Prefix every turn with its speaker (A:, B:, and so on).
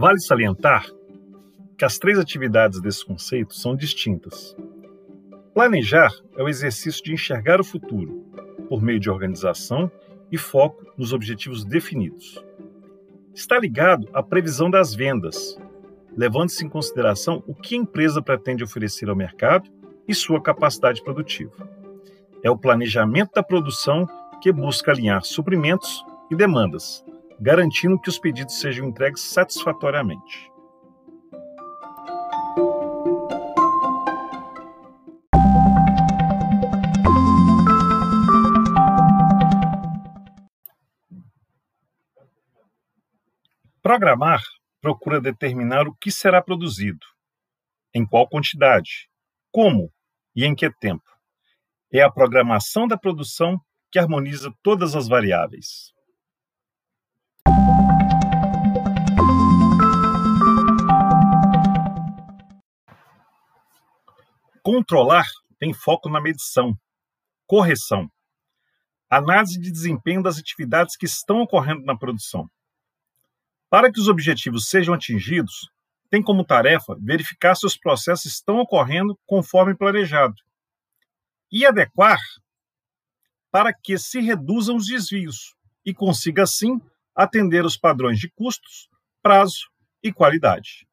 A: Vale salientar que as três atividades desse conceito são distintas. Planejar é o exercício de enxergar o futuro por meio de organização e foco nos objetivos definidos. Está ligado à previsão das vendas, levando-se em consideração o que a empresa pretende oferecer ao mercado e sua capacidade produtiva. É o planejamento da produção que busca alinhar suprimentos e demandas, garantindo que os pedidos sejam entregues satisfatoriamente. Programar procura determinar o que será produzido, em qual quantidade, como e em que tempo. É a programação da produção que harmoniza todas as variáveis. Controlar tem foco na medição, correção, análise de desempenho das atividades que estão ocorrendo na produção. Para que os objetivos sejam atingidos, tem como tarefa verificar se os processos estão ocorrendo conforme planejado e adequar para que se reduzam os desvios e consiga, assim, atender os padrões de custos, prazo e qualidade.